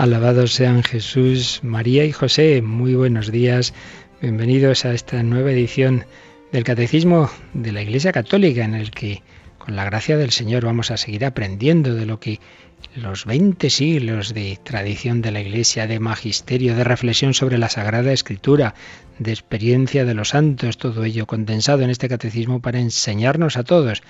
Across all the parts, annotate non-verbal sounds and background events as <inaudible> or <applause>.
Alabados sean Jesús, María y José. Muy buenos días. Bienvenidos a esta nueva edición del Catecismo de la Iglesia Católica en el que, con la gracia del Señor, vamos a seguir aprendiendo de lo que los 20 siglos de tradición de la Iglesia, de magisterio, de reflexión sobre la Sagrada Escritura, de experiencia de los santos, todo ello condensado en este catecismo para enseñarnos a todos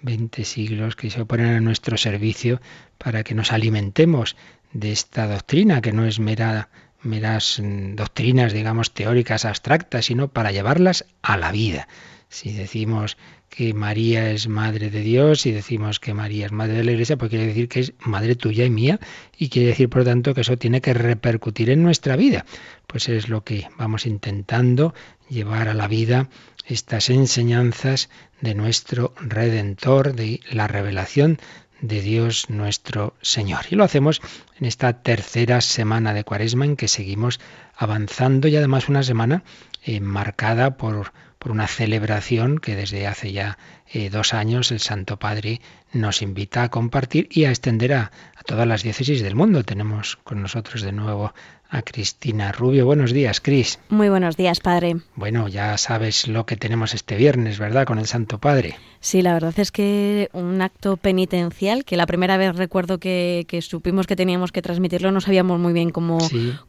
20 siglos que se ponen a nuestro servicio para que nos alimentemos de esta doctrina, que no es mera, meras mm, doctrinas, digamos, teóricas abstractas, sino para llevarlas a la vida. Si decimos que María es madre de Dios y decimos que María es madre de la Iglesia, pues quiere decir que es madre tuya y mía y quiere decir, por lo tanto, que eso tiene que repercutir en nuestra vida. Pues es lo que vamos intentando llevar a la vida estas enseñanzas de nuestro Redentor, de la revelación de Dios nuestro Señor. Y lo hacemos en esta tercera semana de Cuaresma en que seguimos avanzando y además una semana eh, marcada por, por, una celebración que desde hace ya eh, dos años el Santo Padre nos invita a compartir y a extender a, a todas las diócesis del mundo. Tenemos con nosotros de nuevo a Cristina Rubio. Buenos días, Cris. Muy buenos días, Padre. Bueno, ya sabes lo que tenemos este viernes, ¿verdad? Con el Santo Padre. Sí, la verdad es que un acto penitencial, que la primera vez recuerdo que, supimos que teníamos que transmitirlo, no sabíamos muy bien cómo,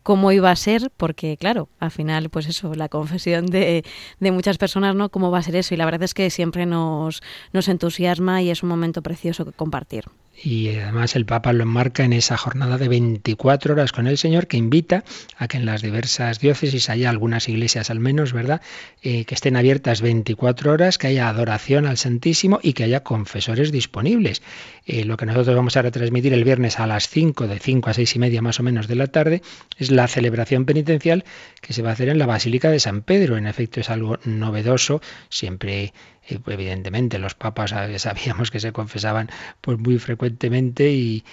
cómo iba a ser, porque claro, al final, pues eso, la confesión de, de muchas personas, ¿no? ¿Cómo va a ser eso? Y la verdad es que siempre nos, nos entusiasma y es un momento precioso que compartir. Y además el Papa lo enmarca en esa jornada de 24 horas con el Señor que invita a que en las diversas diócesis haya algunas iglesias al menos, ¿verdad? Eh, que estén abiertas 24 horas, que haya adoración al Santísimo y que haya confesores disponibles. Eh, lo que nosotros vamos a retransmitir el viernes a las 5, de 5 a 6 y media más o menos de la tarde, es la celebración penitencial que se va a hacer en la Basílica de San Pedro. En efecto es algo novedoso, siempre evidentemente los papas <laughs> sabíamos que se confesaban pues muy frecuentemente y,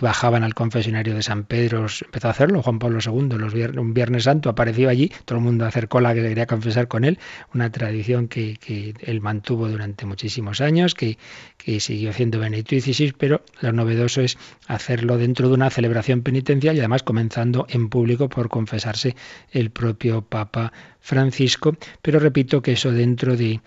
bajaban al confesionario de San Pedro, empezó a hacerlo Juan Pablo II, un Viernes Santo apareció allí, todo el mundo acercó la que quería confesar con él, una tradición que, él mantuvo durante muchísimos años, que, que siguió haciendo Benedicto XVI, pero lo novedoso es hacerlo dentro de una celebración penitencial y además comenzando en público por confesarse el propio Papa Francisco, pero repito que eso dentro de,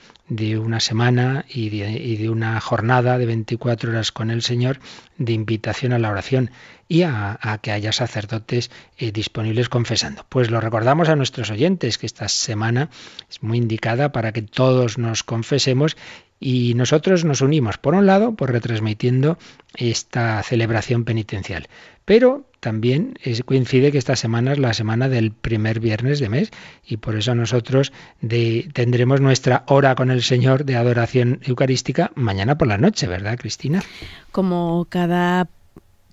una semana y de, una jornada de 24 horas con el Señor de invitación a la oración y a, que haya sacerdotes eh, disponibles confesando. Pues lo recordamos a nuestros oyentes que esta semana es muy indicada para que todos nos confesemos y nosotros nos unimos, por un lado, por retransmitiendo esta celebración penitencial, pero también coincide que esta semana es la semana del primer viernes de mes y por eso nosotros tendremos nuestra hora con el Señor de adoración eucarística mañana por la noche, ¿verdad, Cristina? Como cada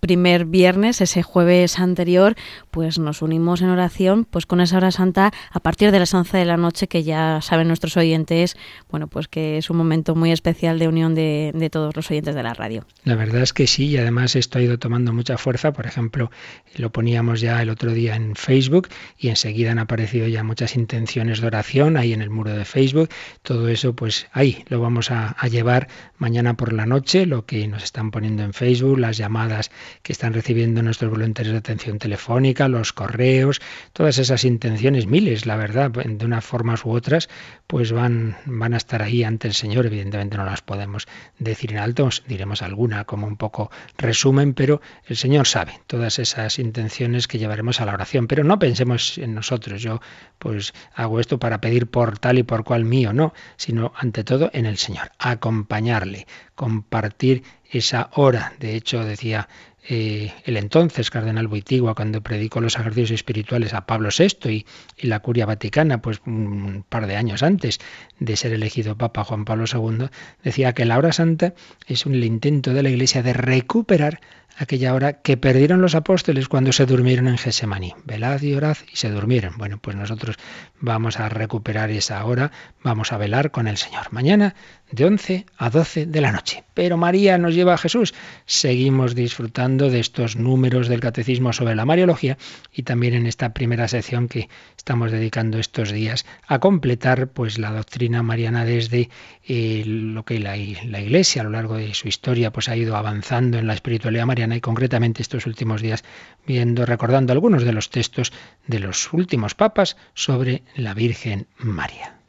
primer viernes, ese jueves anterior, pues nos unimos en oración, pues con esa hora santa a partir de las 11 de la noche, que ya saben nuestros oyentes, bueno, pues que es un momento muy especial de unión de, de todos los oyentes de la radio. La verdad es que sí, y además esto ha ido tomando mucha fuerza. Por ejemplo, lo poníamos ya el otro día en Facebook y enseguida han aparecido ya muchas intenciones de oración ahí en el muro de Facebook. Todo eso, pues ahí lo vamos a, a llevar mañana por la noche, lo que nos están poniendo en Facebook, las llamadas que están recibiendo nuestros voluntarios de atención telefónica, los correos, todas esas intenciones, miles, la verdad, de unas formas u otras, pues van, van a estar ahí ante el Señor. Evidentemente no las podemos decir en alto, diremos alguna como un poco resumen, pero el Señor sabe todas esas intenciones que llevaremos a la oración. Pero no pensemos en nosotros, yo pues hago esto para pedir por tal y por cual mío, no, sino ante todo en el Señor, acompañarle, compartir esa hora. De hecho, decía eh, el entonces cardenal Boitigua cuando predicó los ejercicios espirituales a Pablo VI y, la curia vaticana, pues un par de años antes de ser elegido Papa Juan Pablo II, decía que la hora santa es un intento de la Iglesia de recuperar aquella hora que perdieron los apóstoles cuando se durmieron en Gesemaní. Velad y orad y se durmieron. Bueno, pues nosotros vamos a recuperar esa hora, vamos a velar con el Señor. Mañana de 11 a 12 de la noche. Pero María nos lleva a Jesús. Seguimos disfrutando de estos números del catecismo sobre la Mariología y también en esta primera sección que estamos dedicando estos días a completar pues la doctrina mariana desde eh, lo que la, la, Iglesia a lo largo de su historia pues ha ido avanzando en la espiritualidad mariana y concretamente estos últimos días viendo recordando algunos de los textos de los últimos papas sobre la Virgen María.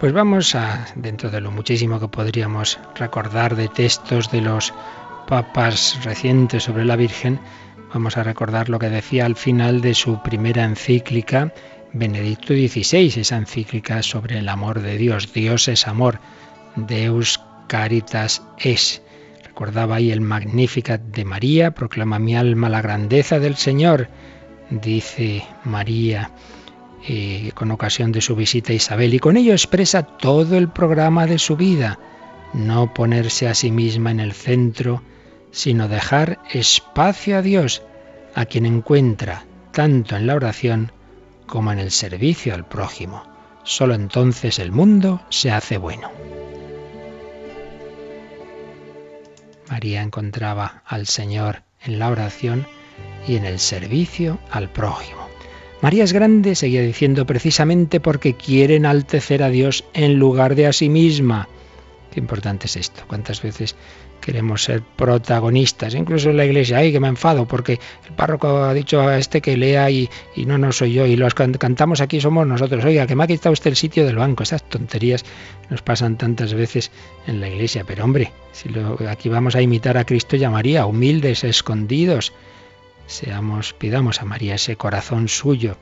Pues vamos a, dentro de lo muchísimo que podríamos recordar de textos de los papas recientes sobre la Virgen, vamos a recordar lo que decía al final de su primera encíclica, Benedicto XVI, esa encíclica sobre el amor de Dios. Dios es amor, Deus caritas es. Recordaba ahí el Magnificat de María, proclama mi alma la grandeza del Señor, dice María con ocasión de su visita a Isabel y con ello expresa todo el programa de su vida, no ponerse a sí misma en el centro, sino dejar espacio a Dios, a quien encuentra tanto en la oración como en el servicio al prójimo. Solo entonces el mundo se hace bueno. María encontraba al Señor en la oración y en el servicio al prójimo. María es grande, seguía diciendo, precisamente porque quiere enaltecer a Dios en lugar de a sí misma. Qué importante es esto. ¿Cuántas veces queremos ser protagonistas? Incluso en la iglesia, ay, que me enfado porque el párroco ha dicho a este que lea y, no, no soy yo. Y los que cantamos aquí somos nosotros. Oiga, que me ha quitado usted el sitio del banco. Esas tonterías nos pasan tantas veces en la iglesia. Pero hombre, si aquí vamos a imitar a Cristo y a María, humildes, escondidos Seamos, pidamos a María ese corazón suyo,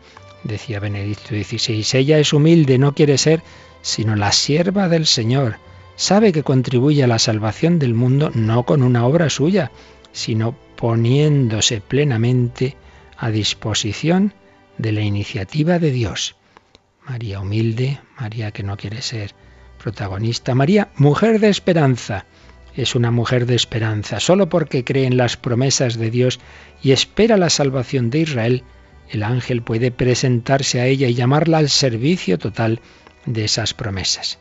decía Benedicto XVI. Ella es humilde, no quiere ser sino la sierva del Señor. Sabe que contribuye a la salvación del mundo no con una obra suya, sino poniéndose plenamente a disposición de la iniciativa de Dios. María humilde, María que no quiere ser protagonista, María mujer de esperanza es una mujer de esperanza. Solo porque cree en las promesas de Dios y espera la salvación de Israel, el ángel puede presentarse a ella y llamarla al servicio total de esas promesas.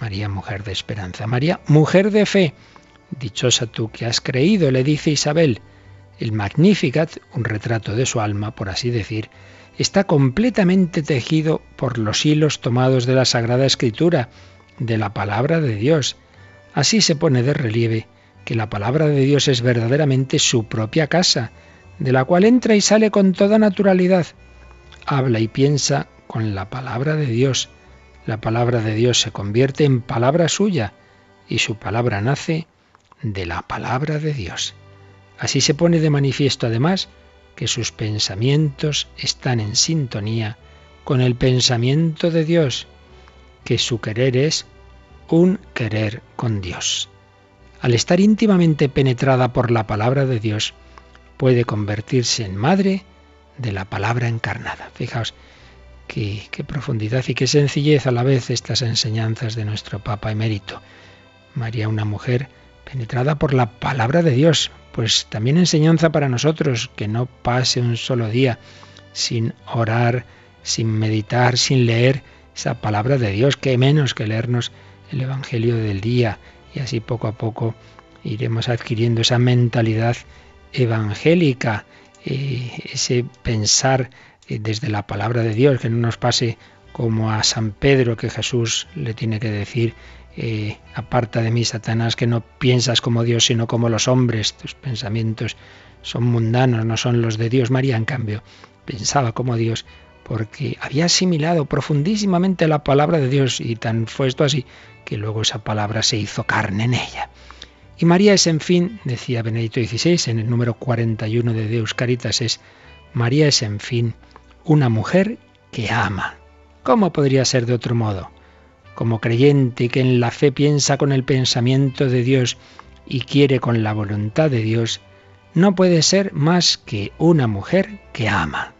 María, mujer de esperanza. María, mujer de fe. Dichosa tú que has creído, le dice Isabel. El Magnificat, un retrato de su alma, por así decir, está completamente tejido por los hilos tomados de la Sagrada Escritura, de la palabra de Dios. Así se pone de relieve que la palabra de Dios es verdaderamente su propia casa, de la cual entra y sale con toda naturalidad. Habla y piensa con la palabra de Dios. La palabra de Dios se convierte en palabra suya y su palabra nace de la palabra de Dios. Así se pone de manifiesto además que sus pensamientos están en sintonía con el pensamiento de Dios, que su querer es un querer con Dios. Al estar íntimamente penetrada por la palabra de Dios, puede convertirse en madre de la palabra encarnada. Fijaos qué, profundidad y qué sencillez a la vez estas enseñanzas de nuestro Papa emérito. María, una mujer penetrada por la palabra de Dios, pues también enseñanza para nosotros, que no pase un solo día sin orar, sin meditar, sin leer esa palabra de Dios, que menos que leernos el Evangelio del día y así poco a poco iremos adquiriendo esa mentalidad evangélica, eh, ese pensar eh, desde la palabra de Dios, que no nos pase como a San Pedro que Jesús le tiene que decir, eh, aparta de mí, Satanás, que no piensas como Dios, sino como los hombres, tus pensamientos son mundanos, no son los de Dios. María, en cambio, pensaba como Dios porque había asimilado profundísimamente la palabra de Dios y tan fue esto así que luego esa palabra se hizo carne en ella. Y María es, en fin, decía Benedicto XVI en el número 41 de Deus Caritas, es María es, en fin, una mujer que ama. ¿Cómo podría ser de otro modo? como creyente que en la fe piensa con el pensamiento de Dios y quiere con la voluntad de Dios, no puede ser más que una mujer que ama.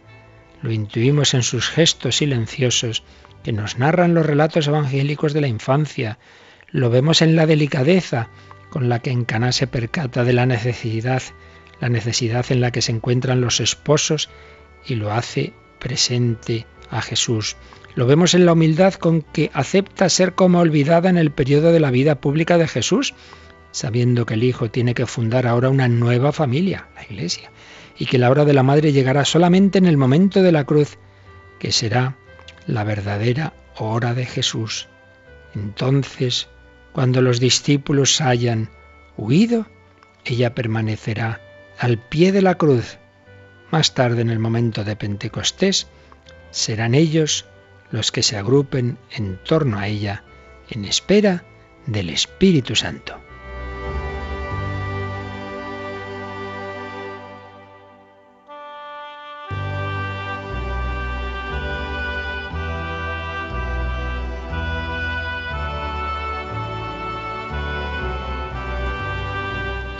Lo intuimos en sus gestos silenciosos que nos narran los relatos evangélicos de la infancia. Lo vemos en la delicadeza con la que en Caná se percata de la necesidad, la necesidad en la que se encuentran los esposos y lo hace presente a Jesús. Lo vemos en la humildad con que acepta ser como olvidada en el periodo de la vida pública de Jesús, sabiendo que el Hijo tiene que fundar ahora una nueva familia, la Iglesia, y que la hora de la Madre llegará solamente en el momento de la cruz, que será la verdadera hora de Jesús. Entonces, cuando los discípulos hayan huido, ella permanecerá al pie de la cruz. Más tarde, en el momento de Pentecostés, serán ellos los que se agrupen en torno a ella en espera del Espíritu Santo.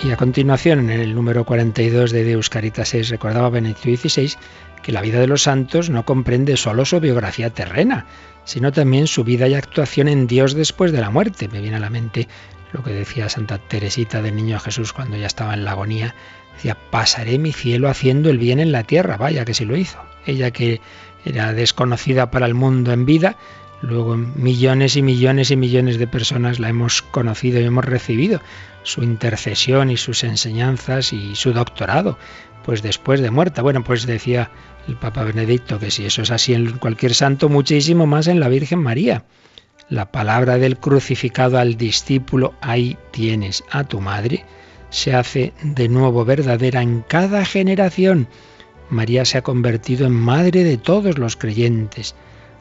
Y a continuación, en el número 42 de Deus Caritas 6, recordaba Benedicto XVI que la vida de los santos no comprende solo su biografía terrena, sino también su vida y actuación en Dios después de la muerte. Me viene a la mente lo que decía Santa Teresita del Niño Jesús cuando ya estaba en la agonía. Decía, pasaré mi cielo haciendo el bien en la tierra. Vaya que sí lo hizo. Ella que era desconocida para el mundo en vida, luego millones y millones y millones de personas la hemos conocido y hemos recibido su intercesión y sus enseñanzas y su doctorado, pues después de muerta. Bueno, pues decía el Papa Benedicto que si eso es así en cualquier santo, muchísimo más en la Virgen María. La palabra del crucificado al discípulo, ahí tienes a tu madre, se hace de nuevo verdadera en cada generación. María se ha convertido en madre de todos los creyentes.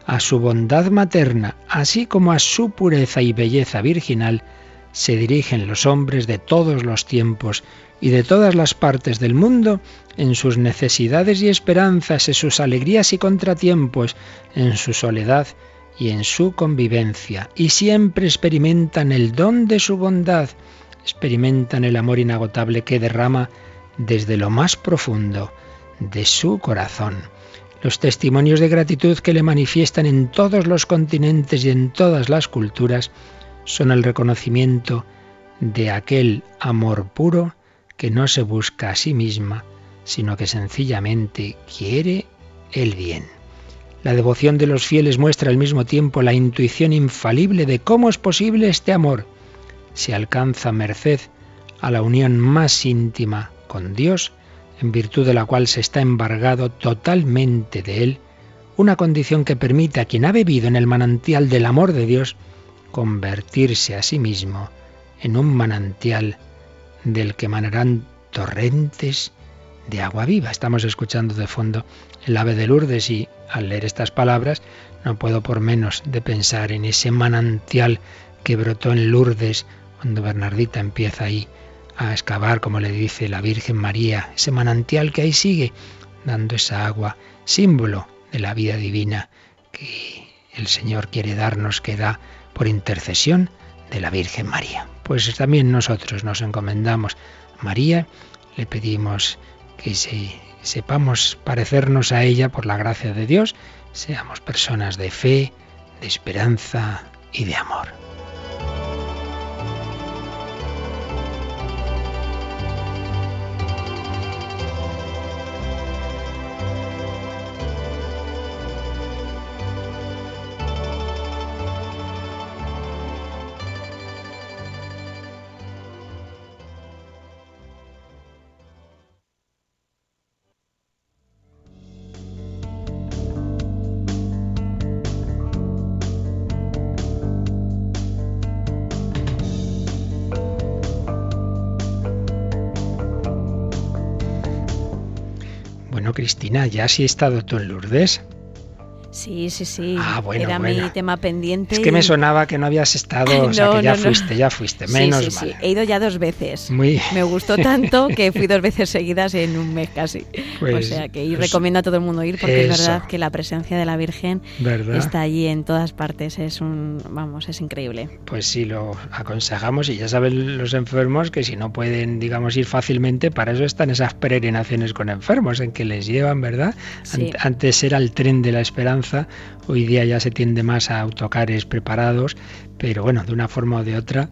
A su bondad materna, así como a su pureza y belleza virginal, se dirigen los hombres de todos los tiempos y de todas las partes del mundo en sus necesidades y esperanzas, en sus alegrías y contratiempos, en su soledad y en su convivencia, y siempre experimentan el don de su bondad, experimentan el amor inagotable que derrama desde lo más profundo de su corazón. Los testimonios de gratitud que le manifiestan en todos los continentes y en todas las culturas son el reconocimiento de aquel amor puro que no se busca a sí misma, sino que sencillamente quiere el bien. La devoción de los fieles muestra al mismo tiempo la intuición infalible de cómo es posible este amor. Se alcanza merced a la unión más íntima con Dios, en virtud de la cual se está embargado totalmente de Él, una condición que permite a quien ha bebido en el manantial del amor de Dios convertirse a sí mismo en un manantial del que manarán torrentes de agua viva. Estamos escuchando de fondo el ave de Lourdes y al leer estas palabras no puedo por menos de pensar en ese manantial que brotó en Lourdes cuando Bernardita empieza ahí a excavar, como le dice la Virgen María, ese manantial que ahí sigue dando esa agua, símbolo de la vida divina que el Señor quiere darnos, que da por intercesión de la Virgen María. Pues también nosotros nos encomendamos a María, le pedimos que sepamos parecernos a ella por la gracia de Dios, seamos personas de fe, de esperanza y de amor. Cristina, ¿ya has estado tú en Lourdes? Sí, sí, sí. Ah, bueno, Era bueno. mi tema pendiente. Es que me sonaba que no habías estado, <laughs> o sea, que ya no, no. fuiste, ya fuiste, Sí, menos sí, sí. mal. He ido ya dos veces. Muy Me gustó <laughs> tanto que fui dos veces seguidas en un mes casi. Pues- o sea que y pues- recomiendo a todo el mundo ir porque es verdad que la presencia de la Virgen ¿Verdad? está allí en todas partes. Es un, vamos, es increíble. Pues sí, lo aconsejamos y ya saben los enfermos que si no pueden, digamos, ir fácilmente, para eso están esas peregrinaciones con enfermos, en que les llevan, ¿verdad? Sí. Ant- Antes era el tren de la esperanza, hoy día ya se tiende más a autocares preparados, pero bueno, de una forma o de otra,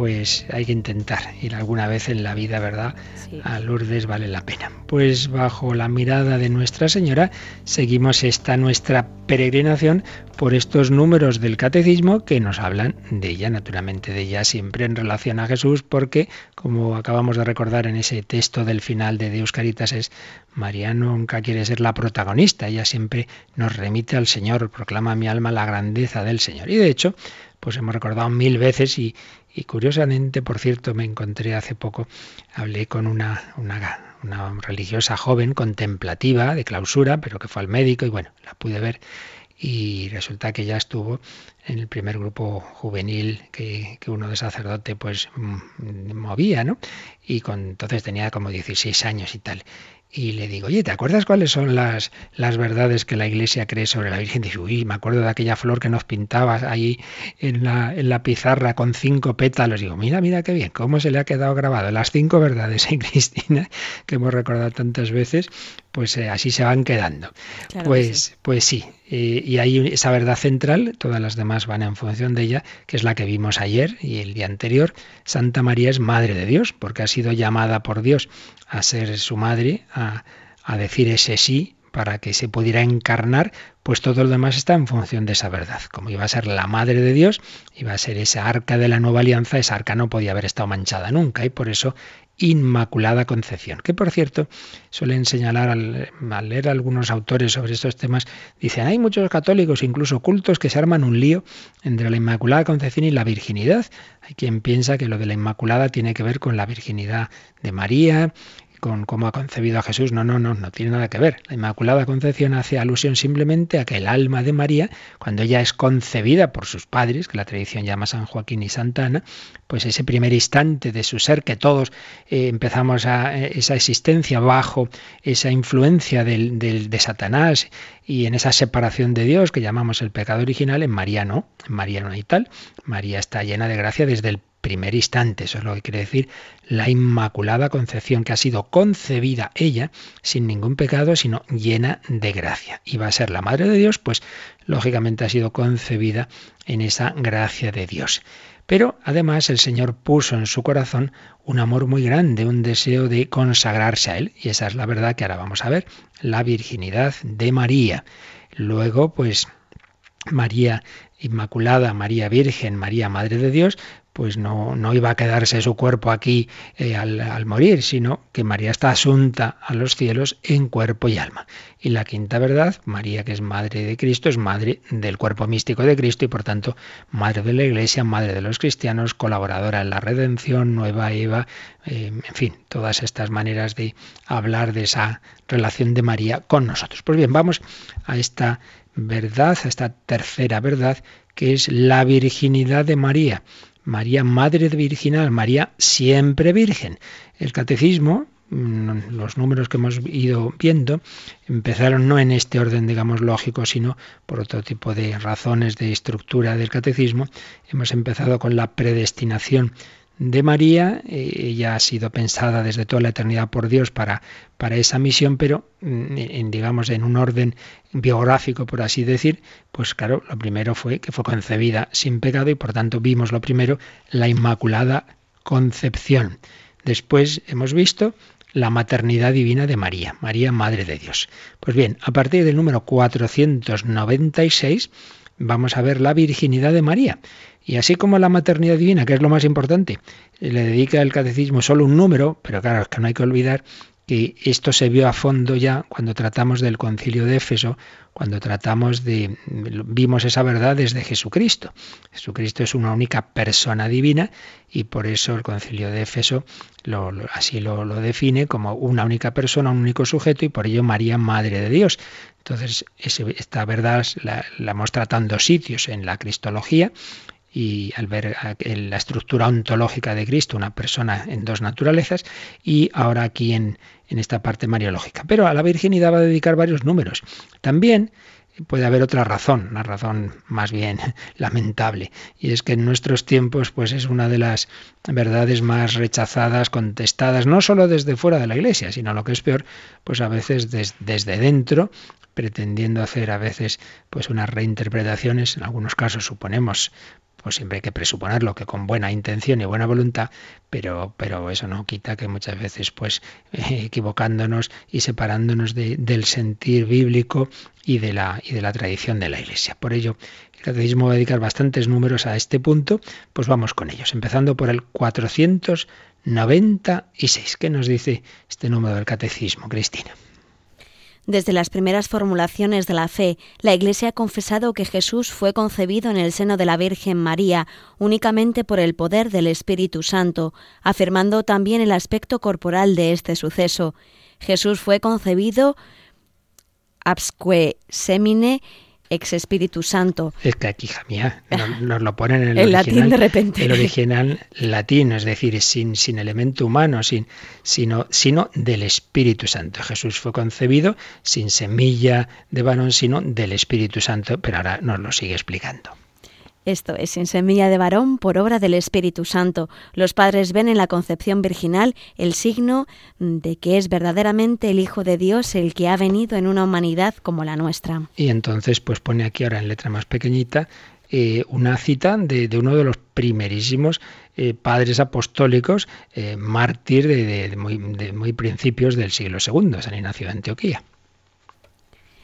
pues hay que intentar ir alguna vez en la vida, ¿verdad? Sí. A Lourdes vale la pena. Pues bajo la mirada de Nuestra Señora seguimos esta nuestra peregrinación por estos números del catecismo que nos hablan de ella, naturalmente de ella siempre en relación a Jesús, porque como acabamos de recordar en ese texto del final de Deus Caritas es María nunca quiere ser la protagonista, ella siempre nos remite al Señor, proclama a mi alma la grandeza del Señor. Y de hecho, pues hemos recordado mil veces y, y curiosamente, por cierto, me encontré hace poco, hablé con una, una, religiosa joven contemplativa de clausura, pero que fue al médico y bueno, la pude ver y resulta que ya estuvo en el primer grupo juvenil que, que uno de sacerdote pues mm, movía, ¿no? Y con, entonces tenía como 16 años y tal. Y le digo, oye, ¿te acuerdas cuáles son las, las verdades que la Iglesia cree sobre la Virgen? Dice, uy, me acuerdo de aquella flor que nos pintabas ahí en la, en la pizarra con cinco pétalos. Digo, mira, mira qué bien, cómo se le ha quedado grabado. Las cinco verdades en <laughs> Cristina, que hemos recordado tantas veces, pues eh, así se van quedando. Claro que pues, sí. pues sí, eh, y hay esa verdad central, todas las demás van en función de ella, que es la que vimos ayer y el día anterior. Santa María es Madre de Dios, porque ha sido llamada por Dios a ser su madre, a, a decir ese sí para que se pudiera encarnar, pues todo lo demás está en función de esa verdad. Como iba a ser la madre de Dios, iba a ser esa arca de la nueva alianza, esa arca no podía haber estado manchada nunca y por eso Inmaculada Concepción, que por cierto suelen señalar al, al leer algunos autores sobre estos temas, dicen, hay muchos católicos, incluso cultos, que se arman un lío entre la Inmaculada Concepción y la virginidad. Hay quien piensa que lo de la Inmaculada tiene que ver con la virginidad de María, con cómo ha concebido a Jesús. No, no, no, no tiene nada que ver. La Inmaculada Concepción hace alusión simplemente a que el alma de María, cuando ella es concebida por sus padres, que la tradición llama San Joaquín y Santa Ana, pues ese primer instante de su ser que todos eh, empezamos a eh, esa existencia bajo esa influencia del, de Satanás y en esa separación de Dios que llamamos el pecado original, en María no, en María no hay tal. María está llena de gracia desde el primer instante, eso es lo que quiere decir la Inmaculada Concepción, que ha sido concebida ella sin ningún pecado, sino llena de gracia. Y va a ser la Madre de Dios, pues lógicamente ha sido concebida en esa gracia de Dios. Pero además el Señor puso en su corazón un amor muy grande, un deseo de consagrarse a Él. Y esa es la verdad que ahora vamos a ver, la virginidad de María. Luego, pues María Inmaculada, María Virgen, María Madre de Dios, pues no, no iba a quedarse su cuerpo aquí eh, al, morir, sino que María está asunta a los cielos en cuerpo y alma. Y la quinta verdad, María que es Madre de Cristo, es Madre del cuerpo místico de Cristo y por tanto Madre de la Iglesia, Madre de los cristianos, colaboradora en la redención, nueva Eva, eh, en fin, todas estas maneras de hablar de esa relación de María con nosotros. Pues bien, vamos a esta verdad, a esta tercera verdad, que es la virginidad de María. María, Madre Virginal, María siempre Virgen. El catecismo, mm, los números que hemos ido viendo, empezaron no en este orden, digamos, lógico, sino por otro tipo de razones de estructura del catecismo. Hemos empezado con la predestinación de María, eh, ella ha sido pensada desde toda la eternidad por Dios para, para esa misión, pero mm, en, digamos en un orden biográfico, por así decir, pues claro, lo primero fue que fue concebida sin pecado y por tanto vimos lo primero, la Inmaculada Concepción. Después hemos visto la maternidad divina de María, María Madre de Dios. Pues bien, a partir del número 496 vamos a ver la virginidad de María. Y así como la maternidad divina, que es lo más importante, le dedica el catecismo solo un número, pero claro, es que no hay que olvidar que esto se vio a fondo ya cuando tratamos del concilio de Éfeso, cuando tratamos de, vimos esa verdad desde Jesucristo. Jesucristo es una única persona divina y por eso el concilio de Éfeso así lo, define como una única persona, un único sujeto y por ello María, Madre de Dios. Entonces, esta verdad la, la hemos tratado en dos sitios, en la Cristología, y al ver la estructura ontológica de Cristo, una persona en dos naturalezas, y ahora aquí en, en esta parte mariológica. Pero a la virginidad va a dedicar varios números. También puede haber otra razón, una razón más bien <laughs> lamentable, y es que en nuestros tiempos pues es una de las verdades más rechazadas, contestadas, no solo desde fuera de la iglesia, sino lo que es peor, pues a veces desde dentro pretendiendo hacer a veces pues unas reinterpretaciones, en algunos casos suponemos pues siempre hay que presuponerlo que con buena intención y buena voluntad, pero, pero eso no quita que muchas veces, pues, equivocándonos y separándonos del sentir bíblico y de, la, y de la tradición de la Iglesia. Por ello, el catecismo va a dedicar bastantes números a este punto, pues vamos con ellos, empezando por el 496. ¿Qué nos dice este número del catecismo, Cristina? Desde las primeras formulaciones de la fe, la Iglesia ha confesado que Jesús fue concebido en el seno de la Virgen María únicamente por el poder del Espíritu Santo, afirmando también el aspecto corporal de este suceso. Jesús fue concebido absque semine ex Espíritu Santo. Es que aquí, mía, nos, lo ponen en el, <laughs> latín de repente. El original latino, es decir, sin, sin elemento humano, sin, sino, sino del Espíritu Santo. Jesús fue concebido sin semilla de varón, sino del Espíritu Santo, pero ahora nos lo sigue explicando. Esto es sin semilla de varón por obra del Espíritu Santo. Los padres ven en la concepción virginal el signo de que es verdaderamente el Hijo de Dios el que ha venido en una humanidad como la nuestra. Y entonces pues pone aquí ahora en letra más pequeñita eh, una cita de, uno de los primerísimos eh, padres apostólicos, eh, mártir de, muy, principios del siglo II, San Ignacio de Antioquía.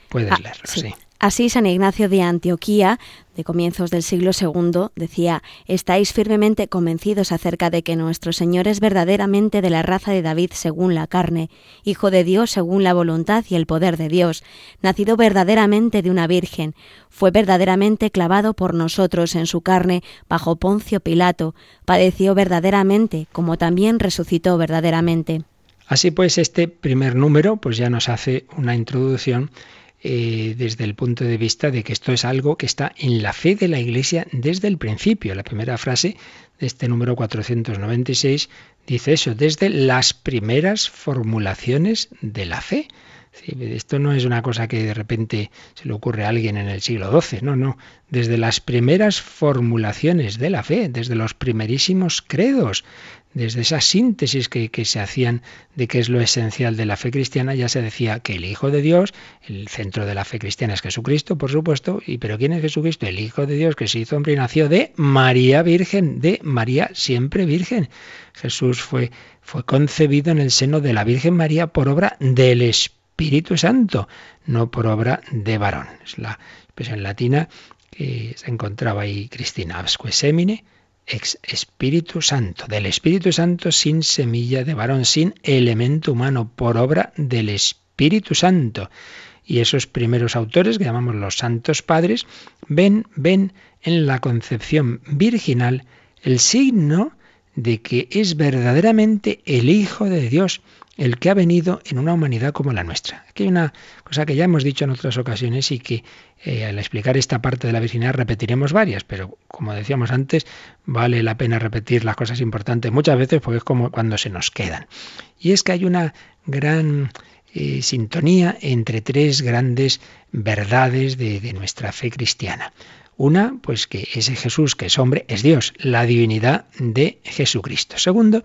Puedes ah, leerlo, sí. Así San Ignacio de Antioquía, de comienzos del siglo II, decía, estáis firmemente convencidos acerca de que nuestro Señor es verdaderamente de la raza de David según la carne, Hijo de Dios según la voluntad y el poder de Dios, nacido verdaderamente de una virgen, fue verdaderamente clavado por nosotros en su carne bajo Poncio Pilato, padeció verdaderamente, como también resucitó verdaderamente. Así pues, este primer número pues ya nos hace una introducción eh, desde el punto de vista de que esto es algo que está en la fe de la Iglesia desde el principio. La primera frase de este número 496 dice eso, desde las primeras formulaciones de la fe. esto no es una cosa que de repente se le ocurre a alguien en el siglo XII, no, no. Desde las primeras formulaciones de la fe, desde los primerísimos credos, desde esa síntesis que, se hacían de qué es lo esencial de la fe cristiana, ya se decía que el Hijo de Dios, el centro de la fe cristiana es Jesucristo, por supuesto, y pero ¿quién es Jesucristo? El Hijo de Dios que se hizo hombre y nació de María Virgen, de María siempre Virgen. Jesús fue, fue concebido en el seno de la Virgen María por obra del Espíritu Santo, no por obra de varón. Es la expresión latina que se encontraba ahí Cristina Absque Semine, ex Espíritu Santo, del Espíritu Santo sin semilla de varón, sin elemento humano, por obra del Espíritu Santo. Y esos primeros autores, que llamamos los santos padres, ven, ven en la concepción virginal el signo de que es verdaderamente el Hijo de Dios, el que ha venido en una humanidad como la nuestra. Aquí hay una cosa que ya hemos dicho en otras ocasiones y que eh, al explicar esta parte de la virginidad repetiremos varias, pero como decíamos antes, vale la pena repetir las cosas importantes muchas veces porque es como cuando se nos quedan. Y es que hay una gran eh, sintonía entre tres grandes verdades de, de nuestra fe cristiana. Una, pues que ese Jesús que es hombre es Dios, la divinidad de Jesucristo. Segundo,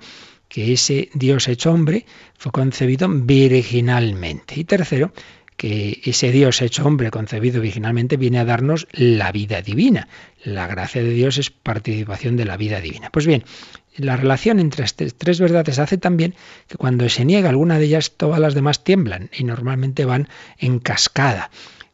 que ese Dios hecho hombre fue concebido virginalmente. Y tercero, que ese Dios hecho hombre, concebido virginalmente, viene a darnos la vida divina. La gracia de Dios es participación de la vida divina. Pues bien, la relación entre estas tres verdades hace también que cuando se niega alguna de ellas, todas las demás tiemblan y normalmente van en cascada.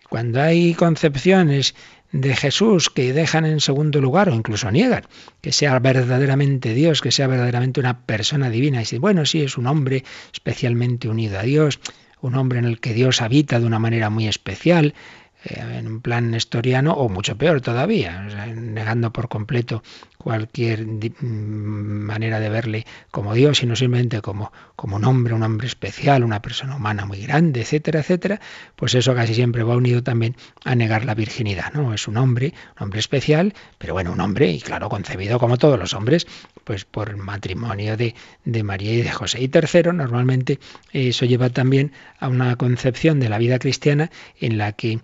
Cuando hay concepciones de Jesús que dejan en segundo lugar o incluso niegan que sea verdaderamente Dios, que sea verdaderamente una persona divina. Y si, bueno, sí, es un hombre especialmente unido a Dios, un hombre en el que Dios habita de una manera muy especial, eh, en un plan nestoriano o mucho peor todavía, negando por completo cualquier mm, manera de verle como Dios, sino simplemente como, como un hombre, un hombre especial, una persona humana muy grande, etcétera, etcétera, pues eso casi siempre va unido también a negar la virginidad, ¿no? Es un hombre, un hombre especial, pero bueno, un hombre, y claro, concebido como todos los hombres, pues por matrimonio de, de María y de José. Y tercero, normalmente eso lleva también a una concepción de la vida cristiana en la que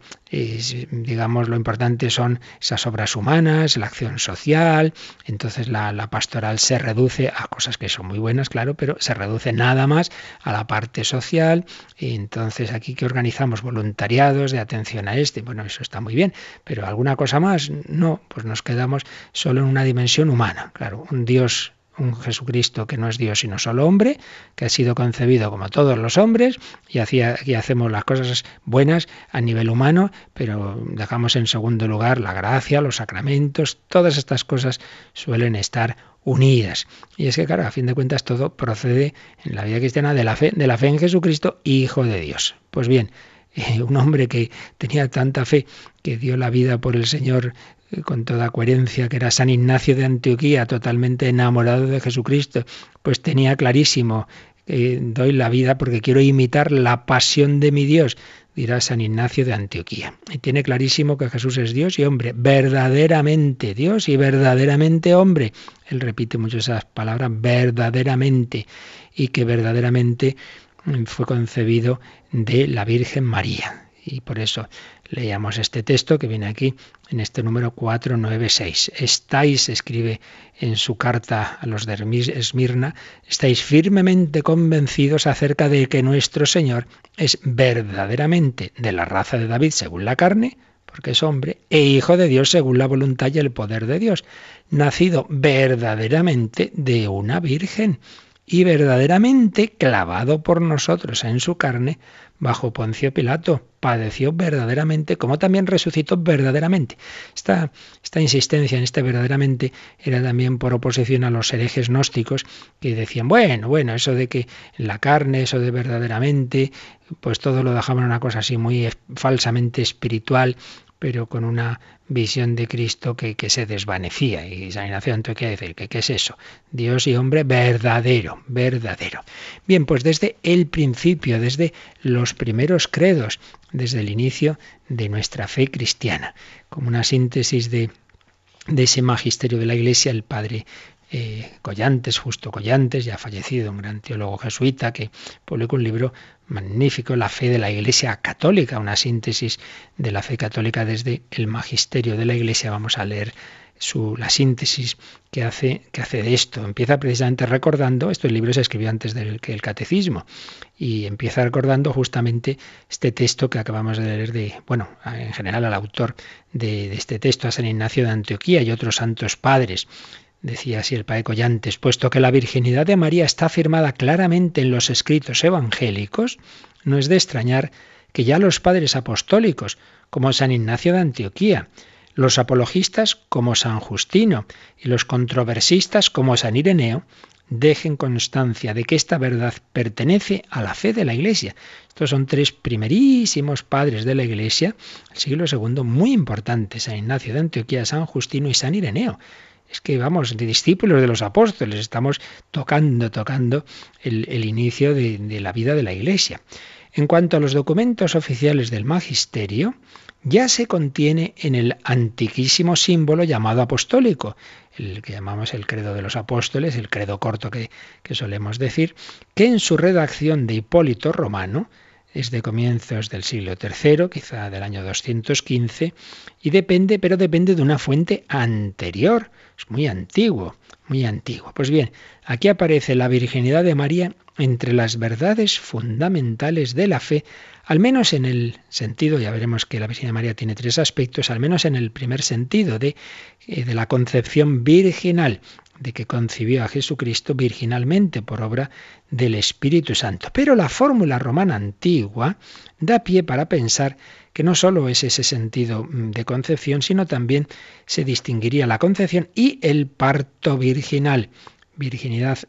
digamos, lo importante son esas obras humanas, la acción social, entonces la, pastoral se reduce a cosas que son muy buenas, claro, pero se reduce nada más a la parte social, y entonces aquí que organizamos voluntariados de atención a este, bueno, eso está muy bien, pero alguna cosa más, no, pues nos quedamos solo en una dimensión humana, claro, un Dios un Jesucristo que no es Dios sino solo hombre, que ha sido concebido como todos los hombres y, y hacemos las cosas buenas a nivel humano, pero dejamos en segundo lugar la gracia, los sacramentos, todas estas cosas suelen estar unidas. Y es que, claro, a fin de cuentas todo procede en la vida cristiana de la fe, de la fe en Jesucristo, Hijo de Dios. Pues bien, <laughs> un hombre que tenía tanta fe que dio la vida por el Señor con toda coherencia, que era San Ignacio de Antioquía, totalmente enamorado de Jesucristo, pues tenía clarísimo, que doy la vida porque quiero imitar la pasión de mi Dios, dirá San Ignacio de Antioquía. Y tiene clarísimo que Jesús es Dios y hombre, verdaderamente Dios y verdaderamente hombre. Él repite mucho esas palabras, verdaderamente, y que verdaderamente fue concebido de la Virgen María. Y por eso leíamos este texto que viene aquí en este número 496. Estáis, escribe en su carta a los de Esmirna, estáis firmemente convencidos acerca de que nuestro Señor es verdaderamente de la raza de David según la carne, porque es hombre, e hijo de Dios según la voluntad y el poder de Dios, nacido verdaderamente de una virgen y verdaderamente clavado por nosotros en su carne bajo Poncio Pilato, padeció verdaderamente, como también resucitó verdaderamente. Esta, esta insistencia en este verdaderamente era también por oposición a los herejes gnósticos que decían, bueno, bueno, eso de que la carne, eso de verdaderamente, pues todo lo dejaban una cosa así muy falsamente espiritual, pero con una visión de Cristo que, se desvanecía. Y San Ignacio Antioquía dice que qué es eso, Dios y hombre verdadero, verdadero. Bien, pues desde el principio, desde los primeros credos, desde el inicio de nuestra fe cristiana, como una síntesis de, de ese magisterio de la Iglesia, el padre eh, Collantes, Justo Collantes, ya fallecido, un gran teólogo jesuita que publicó un libro magnífico, La fe de la Iglesia católica, una síntesis de la fe católica desde el magisterio de la Iglesia. Vamos a leer su, la síntesis que hace, de esto. Empieza precisamente recordando, este libro se escribió antes del que el catecismo, y empieza recordando justamente este texto que acabamos de leer de, bueno, en general al autor de, de este texto, a San Ignacio de Antioquía y otros santos padres. Decía así el padre Collantes, puesto que la virginidad de María está afirmada claramente en los escritos evangélicos, no es de extrañar que ya los padres apostólicos, como San Ignacio de Antioquía, los apologistas como San Justino y los controversistas como San Ireneo, dejen constancia de que esta verdad pertenece a la fe de la Iglesia. Estos son tres primerísimos padres de la Iglesia, el siglo II, muy importantes, San Ignacio de Antioquía, San Justino y San Ireneo es que vamos, de discípulos de los apóstoles, estamos tocando, tocando el, inicio de, la vida de la Iglesia. En cuanto a los documentos oficiales del magisterio, ya se contiene en el antiquísimo símbolo llamado apostólico, el que llamamos el credo de los apóstoles, el credo corto que, solemos decir, que en su redacción de Hipólito Romano, es de comienzos del siglo III, quizá del año 215, y depende, pero depende de una fuente anterior. Muy antiguo, muy antiguo. Pues bien, aquí aparece la virginidad de María entre las verdades fundamentales de la fe, al menos en el sentido, ya veremos que la Virgen de María tiene tres aspectos, al menos en el primer sentido de, eh, de la concepción virginal, de que concibió a Jesucristo virginalmente por obra del Espíritu Santo. Pero la fórmula romana antigua da pie para pensar que no solo es ese sentido mm, de concepción, sino también se distinguiría la concepción y el parto virginal. Virginidad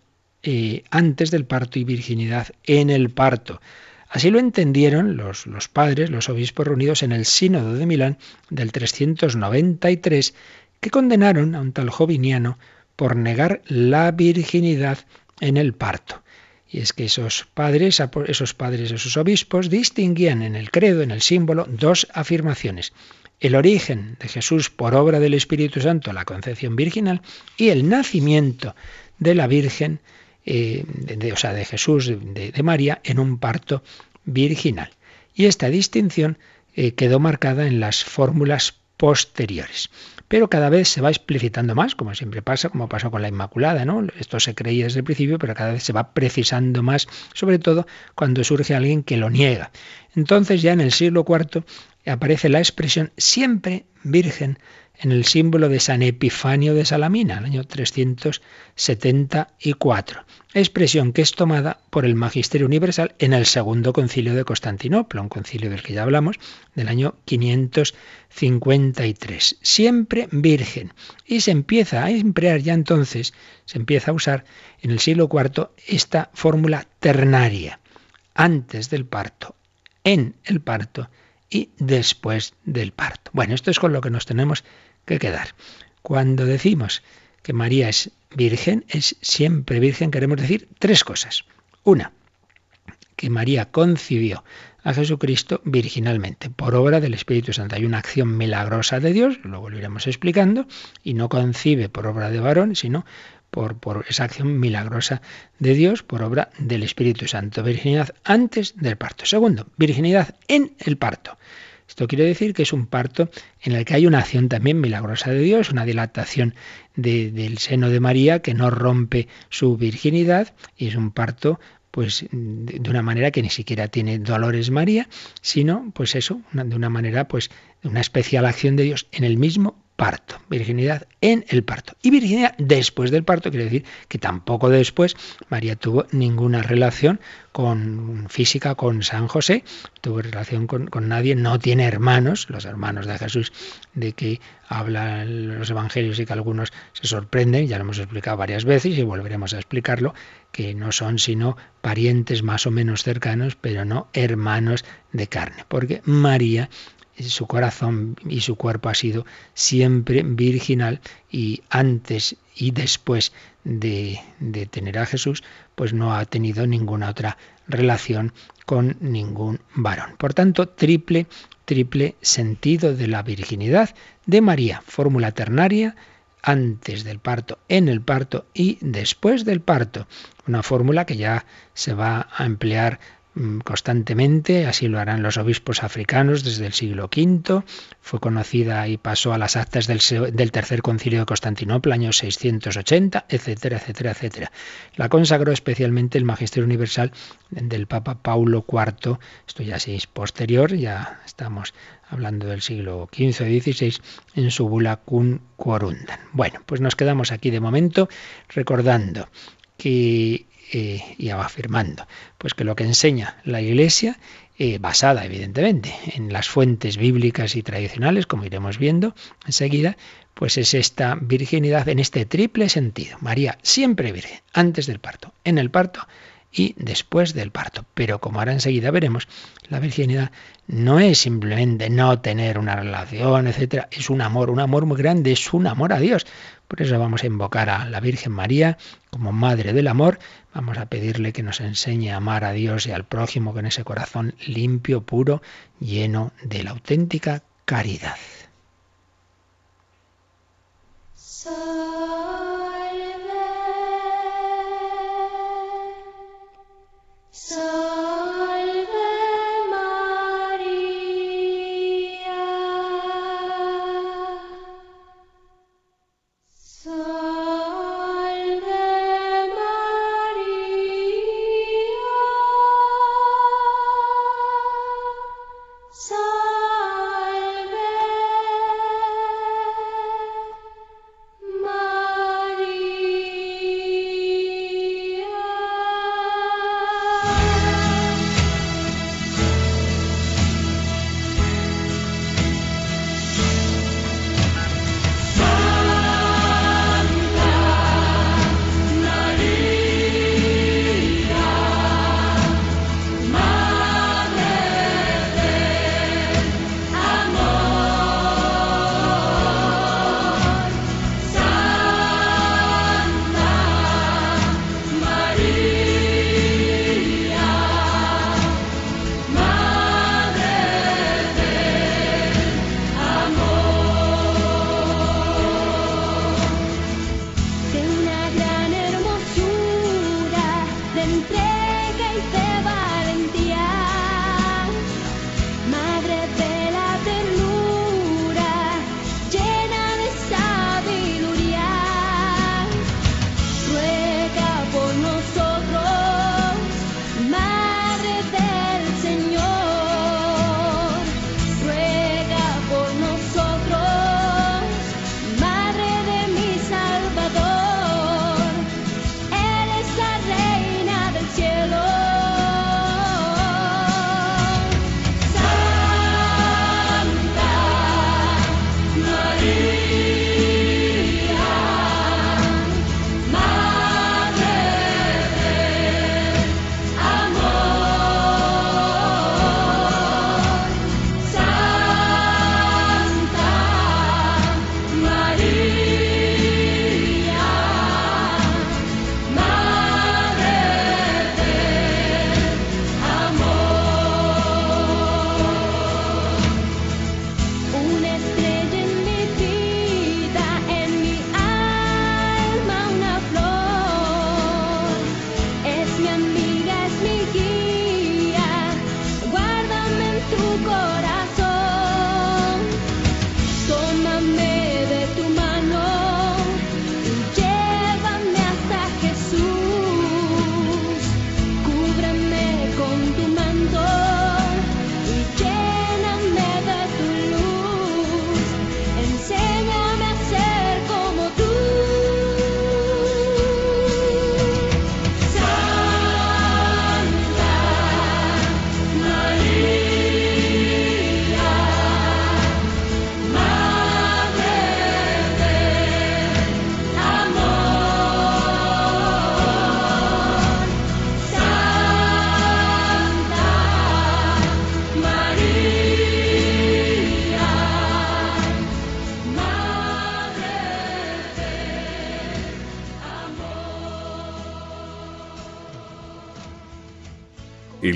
eh, antes del parto y virginidad en el parto. Así lo entendieron los, los, padres, los obispos reunidos en el Sínodo de Milán del 393, que condenaron a un tal Joviniano por negar la virginidad en el parto. Y es que esos padres, esos padres, esos obispos distinguían en el credo, en el símbolo, dos afirmaciones. El origen de Jesús por obra del Espíritu Santo, la concepción virginal, y el nacimiento de la Virgen, eh, de, o sea, de Jesús, de, María, en un parto virginal. Y esta distinción eh, quedó marcada en las fórmulas posteriores pero cada vez se va explicitando más, como siempre pasa, como pasó con la Inmaculada, ¿no? Esto se creía desde el principio, pero cada vez se va precisando más, sobre todo cuando surge alguien que lo niega. Entonces ya en el siglo IV aparece la expresión siempre virgen en el símbolo de San Epifanio de Salamina, el año 374. Expresión que es tomada por el Magisterio Universal en el Segundo Concilio de Constantinopla, un concilio del que ya hablamos, del año 553. Siempre virgen. Y se empieza a emplear ya entonces, se empieza a usar en el siglo IV esta fórmula ternaria, antes del parto, en el parto y después del parto. Bueno, esto es con lo que nos tenemos que quedar. Cuando decimos que María es virgen, es siempre virgen, queremos decir tres cosas. Una, que María concibió a Jesucristo virginalmente, por obra del Espíritu Santo. Hay una acción milagrosa de Dios, lo iremos explicando, y no concibe por obra de varón, sino por, por, esa acción milagrosa de Dios por obra del Espíritu Santo. Virginidad antes del parto. Segundo, virginidad en el parto. Esto quiere decir que es un parto en el que hay una acción también milagrosa de Dios, una dilatación del seno de María que no rompe su virginidad y es un parto pues de una manera que ni siquiera tiene dolores María, sino pues eso, de una manera pues una especial acción de Dios en el mismo parto, virginidad en el parto. Y virginidad después del parto quiere decir que tampoco después María tuvo ninguna relación con física con San José, tuvo relación con, con, nadie, no tiene hermanos, los hermanos de Jesús, de que hablan los evangelios y que algunos se sorprenden, ya lo hemos explicado varias veces y volveremos a explicarlo, que no son sino parientes más o menos cercanos, pero no hermanos de carne, porque María su corazón y su cuerpo ha sido siempre virginal y antes y después de, tener a Jesús, pues no ha tenido ninguna otra relación con ningún varón. Por tanto, triple, triple sentido de la virginidad de María, fórmula ternaria, antes del parto, en el parto y después del parto. Una fórmula que ya se va a emplear constantemente, así lo harán los obispos africanos desde el siglo V, fue conocida y pasó a las actas del, Tercer Concilio de Constantinopla, año 680, etcétera, etcétera, etcétera. La consagró especialmente el Magisterio Universal del Papa Paulo IV, esto ya es posterior, ya estamos hablando del siglo XV o XVI, en su bula Cum. Bueno, pues nos quedamos aquí de momento recordando que eh, y afirmando pues que lo que enseña la Iglesia, eh, basada evidentemente en las fuentes bíblicas y tradicionales, como iremos viendo enseguida, pues es esta virginidad en este triple sentido. María siempre virgen, antes del parto, en el parto y después del parto. Pero como ahora enseguida veremos, la virginidad no es simplemente no tener una relación, etcétera, es un amor, un amor muy grande, es un amor a Dios. Por eso vamos a invocar a la Virgen María como Madre del Amor. Vamos a pedirle que nos enseñe a amar a Dios y al prójimo con ese corazón limpio, puro, lleno de la auténtica caridad. So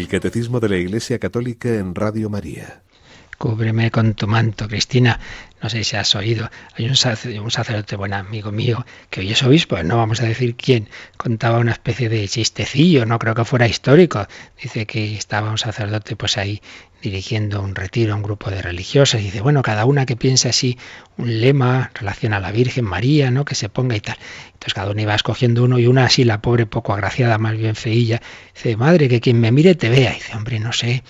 El Catecismo de la Iglesia Católica en Radio María. Cúbreme con tu manto, Cristina. No sé si has oído. Hay un, sacerdote, buen amigo mío, que hoy es obispo, no vamos a decir quién, contaba una especie de chistecillo, no creo que fuera histórico. Dice que estaba un sacerdote pues ahí dirigiendo un retiro a un grupo de religiosas. Dice, bueno, cada una que piense así un lema relación a la Virgen María, ¿no? Que se ponga y tal. Entonces cada uno iba escogiendo uno y una así, la pobre, poco agraciada, más bien feilla. Dice, madre, que quien me mire te vea. dice, hombre, no sé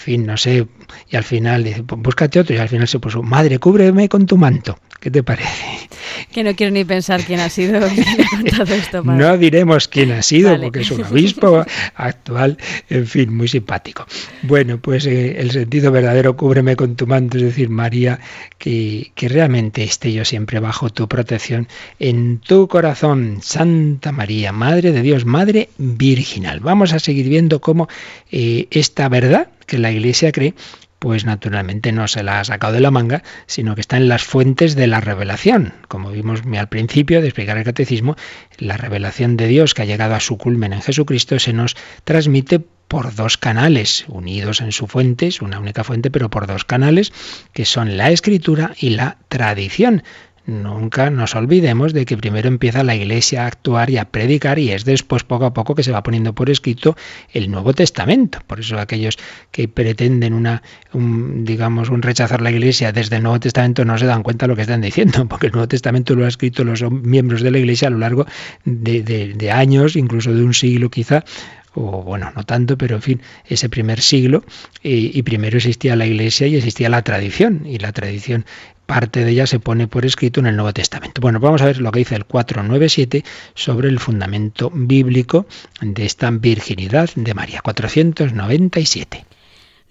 fin, no sé, y al final dice, pues búscate otro, y al final se puso, madre, cúbreme con tu manto. ¿Qué te parece? <laughs> Que no quiero ni pensar quién ha sido esto. <laughs> No diremos quién ha sido, porque es un obispo <laughs> actual, en fin, muy simpático. Bueno, pues eh, el sentido verdadero, cúbreme con tu manto, es decir, María, que, que realmente esté yo siempre bajo tu protección en tu corazón, Santa María, Madre de Dios, Madre Virginal. Vamos a seguir viendo cómo eh, esta verdad que la Iglesia cree pues naturalmente no se la ha sacado de la manga, sino que está en las fuentes de la revelación. Como vimos al principio de explicar el catecismo, la revelación de Dios que ha llegado a su culmen en Jesucristo se nos transmite por dos canales, unidos en su fuente, es una única fuente, pero por dos canales, que son la escritura y la tradición. Nunca nos olvidemos de que primero empieza la Iglesia a actuar y a predicar y es después poco a poco que se va poniendo por escrito el Nuevo Testamento. Por eso aquellos que pretenden una, digamos, un rechazar la Iglesia desde el Nuevo Testamento no se dan cuenta de lo que están diciendo, <laughs> porque el Nuevo Testamento lo ha escrito los miembros de la Iglesia a lo largo de años, incluso de un siglo quizá, o bueno, no tanto, pero en fin, ese primer siglo, y, primero existía la Iglesia y existía la tradición, y la tradición parte de ella se pone por escrito en el Nuevo Testamento. Bueno, vamos a ver lo que dice el 497 sobre el fundamento bíblico de esta virginidad de María. 497.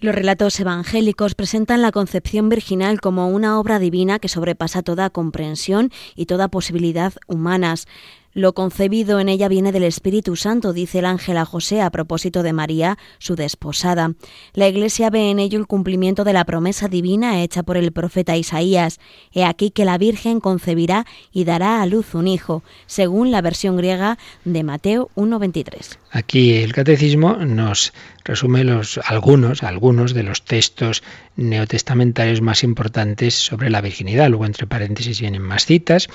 Los relatos evangélicos presentan la concepción virginal como una obra divina que sobrepasa toda comprensión y toda posibilidad humanas. Lo concebido en ella viene del Espíritu Santo, dice el ángel a José a propósito de María, su desposada. La Iglesia ve en ello el cumplimiento de la promesa divina hecha por el profeta Isaías. He aquí que la Virgen concebirá y dará a luz un hijo, según la versión griega de Mateo 1.23. Aquí el catecismo nos resume los algunos, algunos de los textos neotestamentarios más importantes sobre la virginidad. Luego entre paréntesis vienen más citas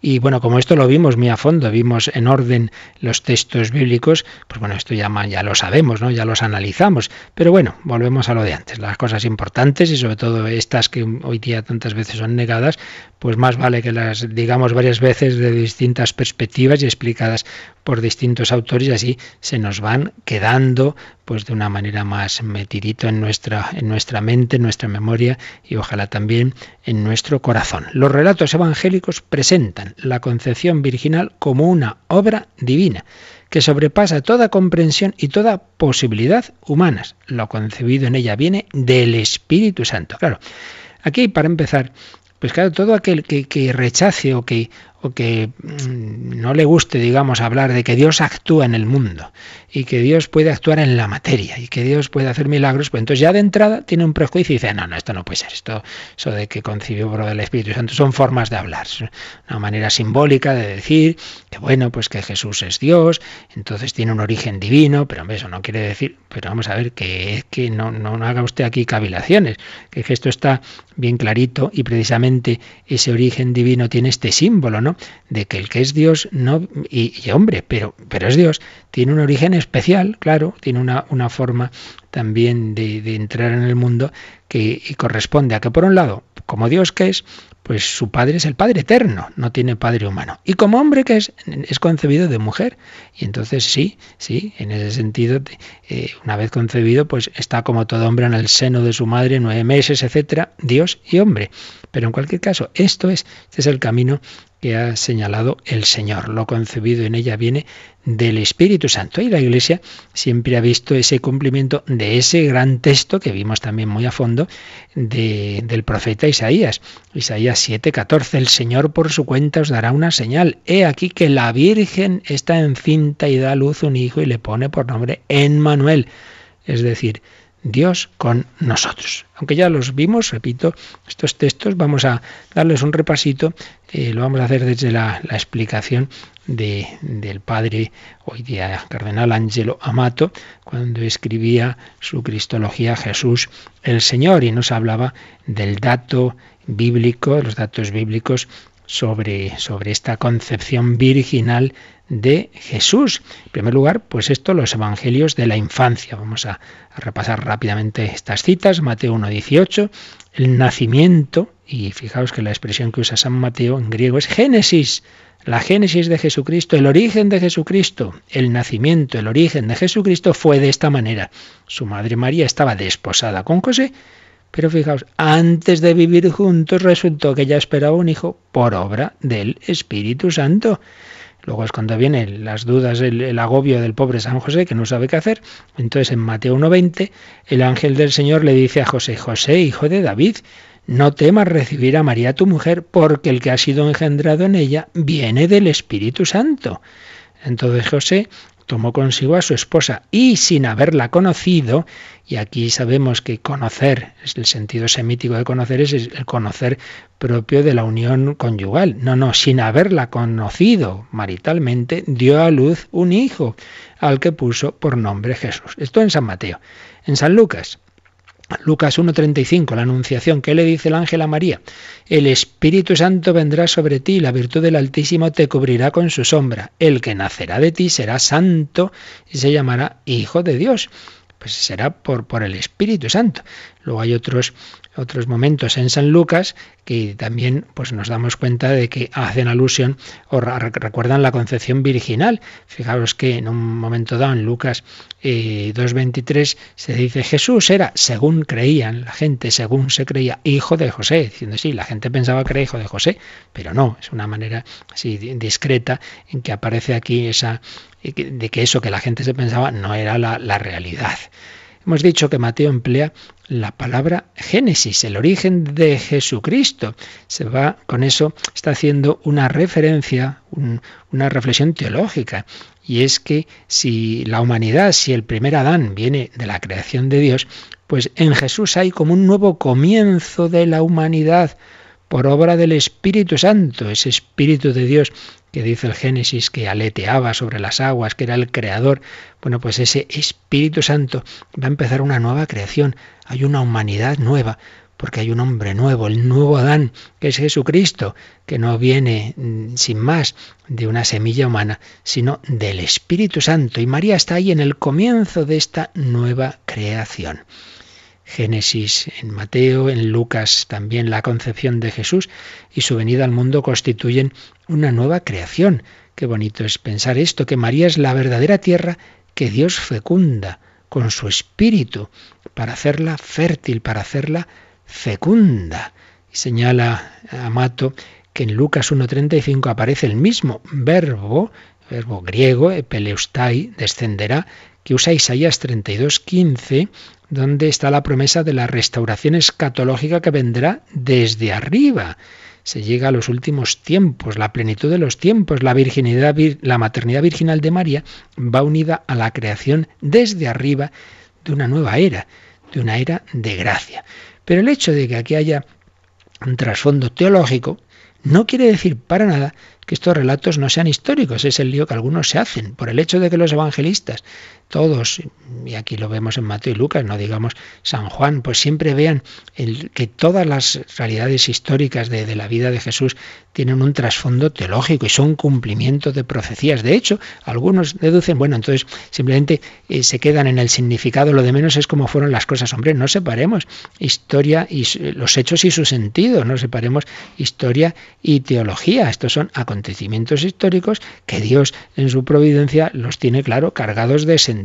y bueno, como esto lo vimos muy a fondo, vimos en orden los textos bíblicos, pues bueno, esto ya, ya lo sabemos, ¿no? Ya los analizamos. Pero bueno, volvemos a lo de antes. Las cosas importantes y sobre todo estas que hoy día tantas veces son negadas, pues más vale que las digamos varias veces de distintas perspectivas y explicadas por distintos autores y así se nos van quedando pues de una manera más metidito en nuestra, en nuestra mente, en nuestra memoria y ojalá también en nuestro corazón. Los relatos evangélicos presentan la concepción virginal como una obra divina que sobrepasa toda comprensión y toda posibilidad humanas. Lo concebido en ella viene del Espíritu Santo. Claro, aquí para empezar, pues claro, todo aquel que, que rechace o que, o que mm, no le guste, digamos, hablar de que Dios actúa en el mundo y que Dios puede actuar en la materia y que Dios puede hacer milagros, pues entonces ya de entrada tiene un prejuicio y dice, no, no, esto no puede ser, esto, eso de que concibió por el Espíritu Santo son formas de hablar, una manera simbólica de decir que bueno, pues que Jesús es Dios, entonces tiene un origen divino, pero eso no quiere decir, pero vamos a ver que es que no, no, no haga usted aquí cavilaciones, que esto está bien clarito y precisamente ese origen divino tiene este símbolo, ¿no? De que el que es Dios no y, hombre, pero pero es Dios, tiene un origen especial, claro, tiene una, una forma también de, de, entrar en el mundo que corresponde a que por un lado, como Dios que es, pues su padre es el Padre eterno, no tiene padre humano. Y como hombre que es, es concebido de mujer. Y entonces sí, sí, en ese sentido, eh, una vez concebido, pues está como todo hombre en el seno de su madre, nueve meses, etcétera, Dios y hombre. Pero en cualquier caso, esto es, este es el camino que ha señalado el Señor. Lo concebido en ella viene del Espíritu Santo. Y la Iglesia siempre ha visto ese cumplimiento de ese gran texto que vimos también muy a fondo de, del profeta Isaías. Isaías 7:14, el Señor por su cuenta os dará una señal. He aquí que la Virgen está encinta y da a luz un hijo y le pone por nombre Emmanuel. Es decir, Dios con nosotros. Aunque ya los vimos, repito, estos textos, vamos a darles un repasito, eh, lo vamos a hacer desde la, explicación de, del padre, hoy día cardenal Angelo Amato, cuando escribía su Cristología Jesús el Señor y nos hablaba del dato bíblico, los datos bíblicos sobre, sobre esta concepción virginal de Jesús. En primer lugar, pues esto, los evangelios de la infancia. Vamos a, repasar rápidamente estas citas. Mateo 1.18, el nacimiento, y fijaos que la expresión que usa San Mateo en griego es Génesis, la génesis de Jesucristo, el origen de Jesucristo, el nacimiento, el origen de Jesucristo fue de esta manera. Su madre María estaba desposada con José, pero fijaos, antes de vivir juntos resultó que ella esperaba un hijo por obra del Espíritu Santo. Luego es cuando vienen las dudas, el, agobio del pobre San José que no sabe qué hacer. Entonces en Mateo 1.20 el ángel del Señor le dice a José, José, hijo de David, no temas recibir a María tu mujer, porque el que ha sido engendrado en ella viene del Espíritu Santo. Entonces José tomó consigo a su esposa y sin haberla conocido, y aquí sabemos que conocer, es el sentido semítico de conocer, es el conocer propio de la unión conyugal. No, no, sin haberla conocido maritalmente, dio a luz un hijo, al que puso por nombre Jesús. Esto en San Mateo. En San Lucas, Lucas 1.35, la anunciación, ¿qué le dice el ángel a María? El Espíritu Santo vendrá sobre ti la virtud del Altísimo te cubrirá con su sombra. El que nacerá de ti será santo y se llamará Hijo de Dios. Pues será por, por el Espíritu Santo. Luego hay otros otros momentos en San Lucas que también pues nos damos cuenta de que hacen alusión o recuerdan la concepción virginal. Fijaros que en un momento dado en Lucas 2.23 eh, se dice Jesús era, según creían la gente, según se creía, hijo de José, diciendo sí, la gente pensaba que era hijo de José, pero no, es una manera así discreta en que aparece aquí esa de que eso que la gente se pensaba no era la, la realidad. Hemos dicho que Mateo emplea la palabra Génesis, el origen de Jesucristo. Se va con eso, está haciendo una referencia, una reflexión teológica. Y es que si la humanidad, si el primer Adán viene de la creación de Dios, pues en Jesús hay como un nuevo comienzo de la humanidad por obra del Espíritu Santo, ese Espíritu de Dios que dice el Génesis que aleteaba sobre las aguas, que era el creador. Bueno, pues ese Espíritu Santo va a empezar una nueva creación. Hay una humanidad nueva, porque hay un hombre nuevo, el nuevo Adán, que es Jesucristo, que no viene mm, sin más de una semilla humana, sino del Espíritu Santo. Y María está ahí en el comienzo de esta nueva creación. Génesis en Mateo, en Lucas también la concepción de Jesús y su venida al mundo constituyen una nueva creación. Qué bonito es pensar esto, que María es la verdadera tierra que Dios fecunda con su espíritu para hacerla fértil, para hacerla fecunda. Y señala Amato que en Lucas 1.35 aparece el mismo verbo, verbo griego, epeleustai, descenderá, que usa Isaías 32.15 donde está la promesa de la restauración escatológica que vendrá desde arriba. Se llega a los últimos tiempos, la plenitud de los tiempos, la virginidad, la maternidad virginal de María va unida a la creación desde arriba de una nueva era, de una era de gracia. Pero el hecho de que aquí haya un trasfondo teológico no quiere decir para nada que estos relatos no sean históricos, es el lío que algunos se hacen, por el hecho de que los evangelistas todos, y aquí lo vemos en Mateo y Lucas, no digamos San Juan, pues siempre vean que todas las realidades históricas de, la vida de Jesús tienen un trasfondo teológico y son cumplimiento de profecías. De hecho, algunos deducen, bueno, entonces simplemente eh, se quedan en el significado, lo de menos es como fueron las cosas. Hombre, no separemos historia y los hechos y su sentido, no separemos historia y teología. Estos son acontecimientos históricos que Dios en su providencia los tiene, claro, cargados de sentido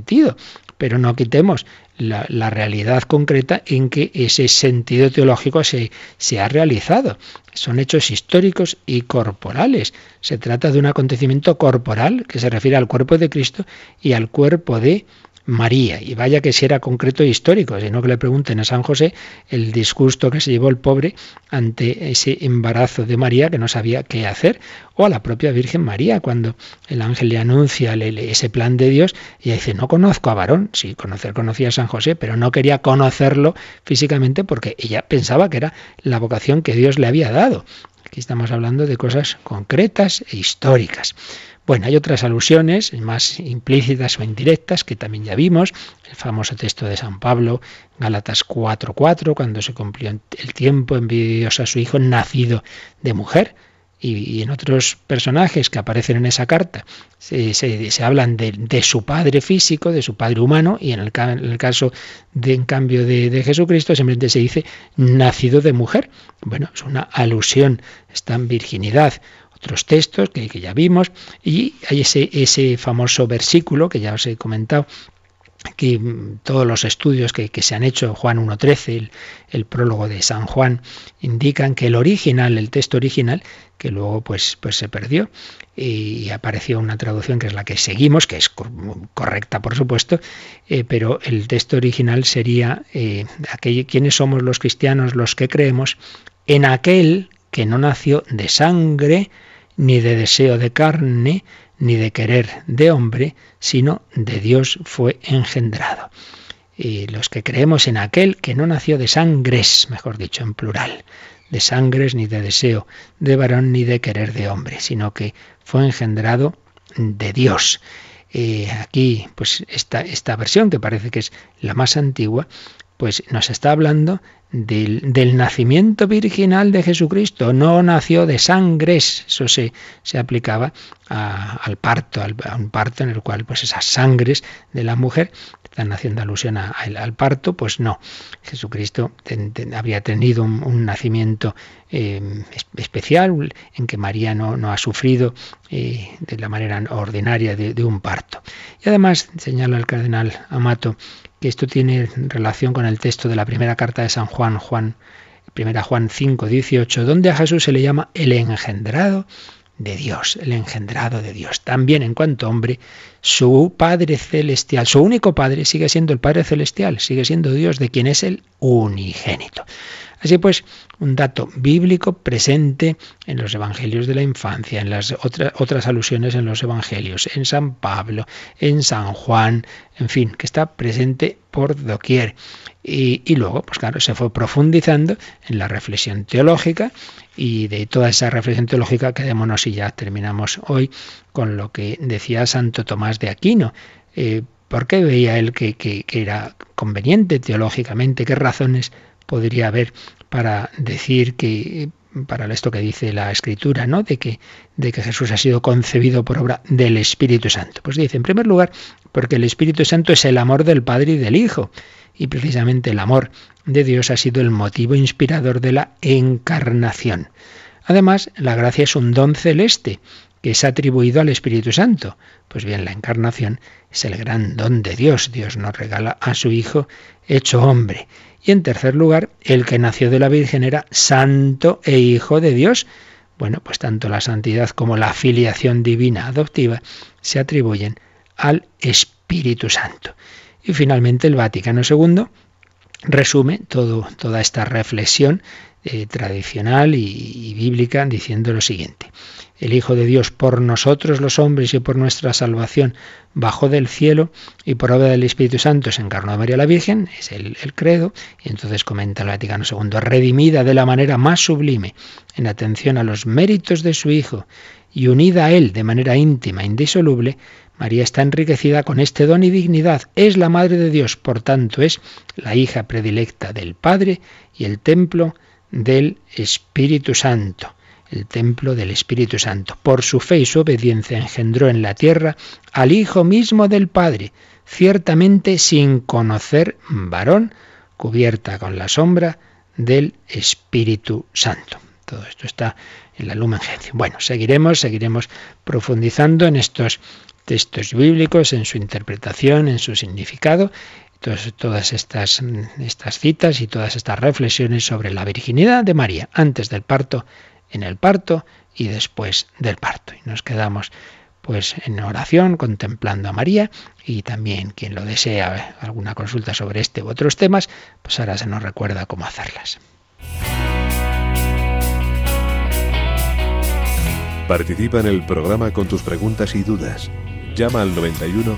pero no quitemos la, realidad concreta en que ese sentido teológico se, se ha realizado. Son hechos históricos y corporales. Se trata de un acontecimiento corporal que se refiere al cuerpo de Cristo y al cuerpo de María. Y vaya que si era concreto e histórico, sino que le pregunten a San José el disgusto que se llevó el pobre ante ese embarazo de María que no sabía qué hacer, o a la propia Virgen María cuando el ángel le anuncia ese plan de Dios y dice, no conozco a varón, sí, conocer conocía a San José, pero no quería conocerlo físicamente porque ella pensaba que era la vocación que Dios le había dado. Aquí estamos hablando de cosas concretas e históricas. Bueno, hay otras alusiones más implícitas o indirectas que también ya vimos. El famoso texto de San Pablo, Gálatas 4:4, cuando se cumplió el tiempo, envió a su hijo nacido de mujer. Y, en otros personajes que aparecen en esa carta se, hablan de, su padre físico, de su padre humano, y en el, caso de, en cambio de, de, Jesucristo simplemente se dice nacido de mujer. Bueno, es una alusión, está en virginidad otros textos que, ya vimos, y hay ese, ese famoso versículo que ya os he comentado, que todos los estudios que, se han hecho, Juan 1.13, el, el, prólogo de San Juan, indican que el original, el texto original, que luego pues, pues se perdió y apareció una traducción que es la que seguimos, que es correcta por supuesto, eh, pero el texto original sería, eh, ¿quiénes somos los cristianos los que creemos en aquel que no nació de sangre, ni de deseo de carne, ni de querer de hombre, sino de Dios fue engendrado. Y los que creemos en aquel que no nació de sangres, mejor dicho, en plural, de sangres ni de deseo de varón ni de querer de hombre, sino que fue engendrado de Dios. Eh, aquí, pues esta, esta versión, que parece que es la más antigua, pues nos está hablando del, nacimiento virginal de Jesucristo. No nació de sangres. Eso se, se aplicaba al parto, a un parto en el cual pues esas sangres de la mujer están haciendo alusión al parto, pues no. Jesucristo había tenido un, nacimiento eh, especial en que María no, ha sufrido eh, de la manera ordinaria de, de un parto. Y además señala el cardenal Amato que esto tiene relación con el texto de la primera carta de San Juan, Juan, primera Juan 5, 18, donde a Jesús se le llama el engendrado de Dios, el engendrado de Dios. También en cuanto hombre, su Padre Celestial, su único Padre sigue siendo el Padre Celestial, sigue siendo Dios de quien es el unigénito. Así pues, un dato bíblico presente en los evangelios de la infancia, en las otras alusiones en los evangelios, en San Pablo, en San Juan, en fin, que está presente por doquier. Y, luego, pues claro, se fue profundizando en la reflexión teológica y de toda esa reflexión teológica quedémonos y ya terminamos hoy con lo que decía Santo Tomás de Aquino. Eh, ¿Por qué veía él que, que, que era conveniente teológicamente? ¿Qué razones podría haber para decir que para esto que dice la escritura, ¿no? De que, de que Jesús ha sido concebido por obra del Espíritu Santo. Pues dice, en primer lugar, porque el Espíritu Santo es el amor del Padre y del Hijo. Y precisamente el amor de Dios ha sido el motivo inspirador de la encarnación. Además, la gracia es un don celeste que es atribuido al Espíritu Santo. Pues bien, la encarnación es el gran don de Dios. Dios nos regala a su Hijo hecho hombre. Y en tercer lugar, el que nació de la Virgen era santo e hijo de Dios. Bueno, pues tanto la santidad como la filiación divina adoptiva se atribuyen al Espíritu Santo. Y finalmente el Vaticano II resume todo, toda esta reflexión eh, tradicional y bíblica diciendo lo siguiente. El Hijo de Dios por nosotros los hombres y por nuestra salvación, bajó del cielo y por obra del Espíritu Santo se encarnó a María la Virgen, es el, credo, y entonces comenta el Vaticano II, redimida de la manera más sublime, en atención a los méritos de su Hijo, y unida a Él de manera íntima, indisoluble, María está enriquecida con este don y dignidad, es la Madre de Dios, por tanto es la hija predilecta del Padre y el templo del Espíritu Santo el templo del Espíritu Santo. Por su fe y su obediencia engendró en la tierra al Hijo mismo del Padre, ciertamente sin conocer varón, cubierta con la sombra del Espíritu Santo. Todo esto está en la Lumen Gentium. Bueno, seguiremos, seguiremos profundizando en estos textos bíblicos, en su interpretación, en su significado, todas, todas estas, estas citas y todas estas reflexiones sobre la virginidad de María antes del parto en el parto y después del parto. Y nos quedamos pues en oración, contemplando a María y también quien lo desea alguna consulta sobre este u otros temas, pues ahora se nos recuerda cómo hacerlas. Participa en el programa con tus preguntas y dudas. Llama al 91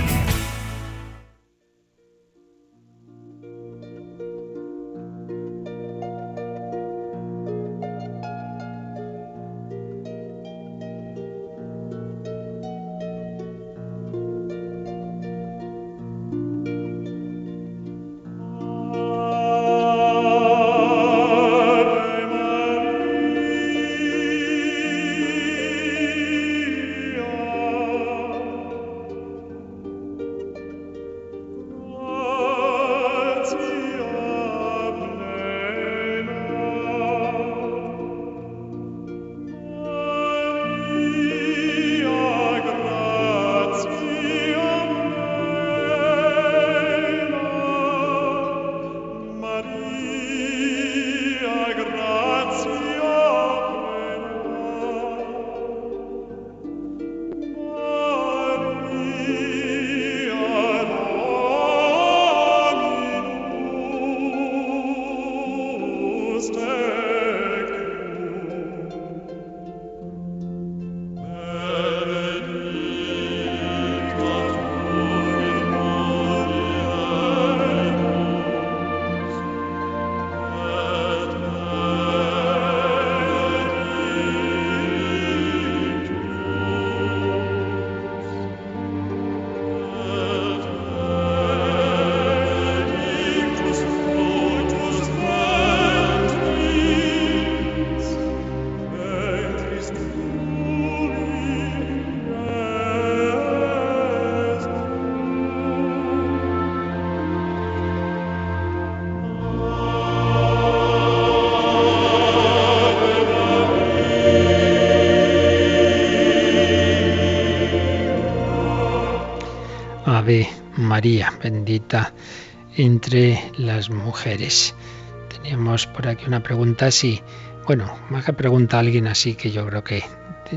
entre las mujeres. Teníamos por aquí una pregunta así. Bueno, más que pregunta a alguien así que yo creo que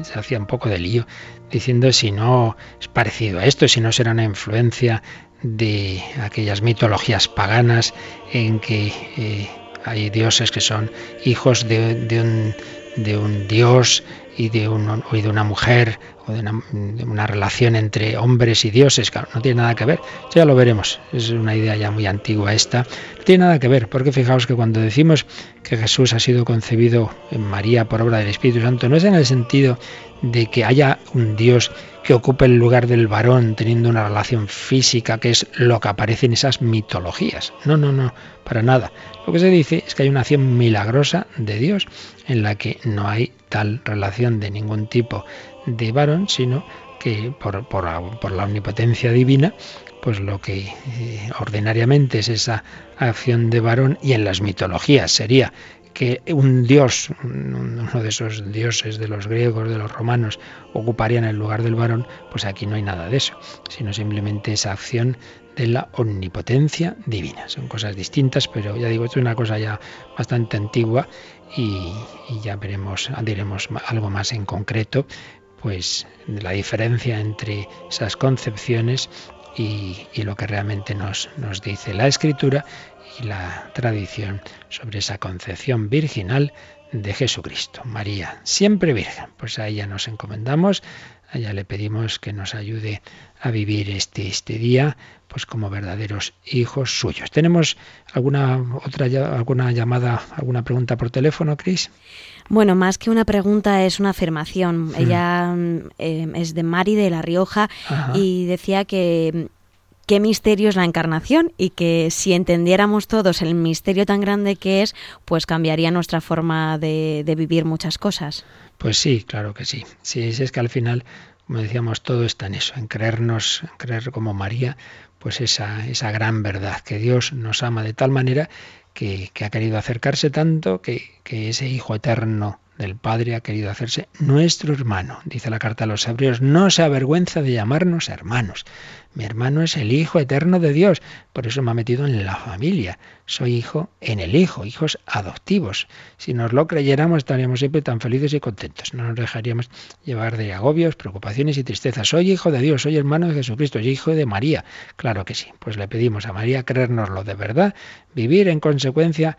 se hacía un poco de lío, diciendo si no es parecido a esto, si no será una influencia de aquellas mitologías paganas en que eh, hay dioses que son hijos de, un, de un dios y de, una mujer o de una, relación entre hombres y dioses, claro, no tiene nada que ver. ya lo veremos, es una idea ya muy antigua esta. No tiene nada que ver, porque fijaos que cuando decimos que Jesús ha sido concebido en María por obra del Espíritu Santo, no es en el sentido de que haya un Dios que ocupe el lugar del varón teniendo una relación física, que es lo que aparece en esas mitologías. No, no, no, para nada. Lo que se dice es que hay una acción milagrosa de Dios en la que no hay tal relación de ningún tipo de varón, sino que por, por, la omnipotencia divina, pues lo que eh, ordinariamente es esa acción de varón y en las mitologías sería que un dios, uno de esos dioses de los griegos, de los romanos, ocuparía en el lugar del varón, pues aquí no hay nada de eso, sino simplemente esa acción de la omnipotencia divina. Son cosas distintas, pero ya digo, esto es una cosa ya bastante antigua y, y ya veremos, diremos algo más en concreto, pues la diferencia entre esas concepciones y, lo que realmente nos, nos dice la escritura y la tradición sobre esa concepción virginal de Jesucristo. María, siempre virgen. Pues a ella nos encomendamos, a ella le pedimos que nos ayude a vivir este, este día pues como verdaderos hijos suyos. ¿Tenemos alguna otra alguna llamada, alguna pregunta por teléfono, Cris? Bueno, más que una pregunta es una afirmación. Hmm. Ella eh, es de Mari de La Rioja y decía que qué misterio es la encarnación y que si entendiéramos todos el misterio tan grande que es, pues cambiaría nuestra forma de, de vivir muchas cosas. Pues sí, claro que sí. Sí, es que al final, como decíamos, todo está en eso, en creernos, en creer como María, pues esa, esa gran verdad, que Dios nos ama de tal manera que, ha querido acercarse tanto que, ese Hijo eterno del Padre ha querido hacerse nuestro hermano. Dice la carta a los hebreos, no se avergüenza de llamarnos hermanos. Mi hermano es el Hijo eterno de Dios, por eso me ha metido en la familia. Soy hijo en el Hijo, hijos adoptivos. Si nos lo creyéramos estaríamos siempre tan felices y contentos. No nos dejaríamos llevar de agobios, preocupaciones y tristezas. Soy hijo de Dios, soy hermano de Jesucristo, soy hijo de María. Claro que sí. Pues le pedimos a María creérnoslo de verdad, vivir en consecuencia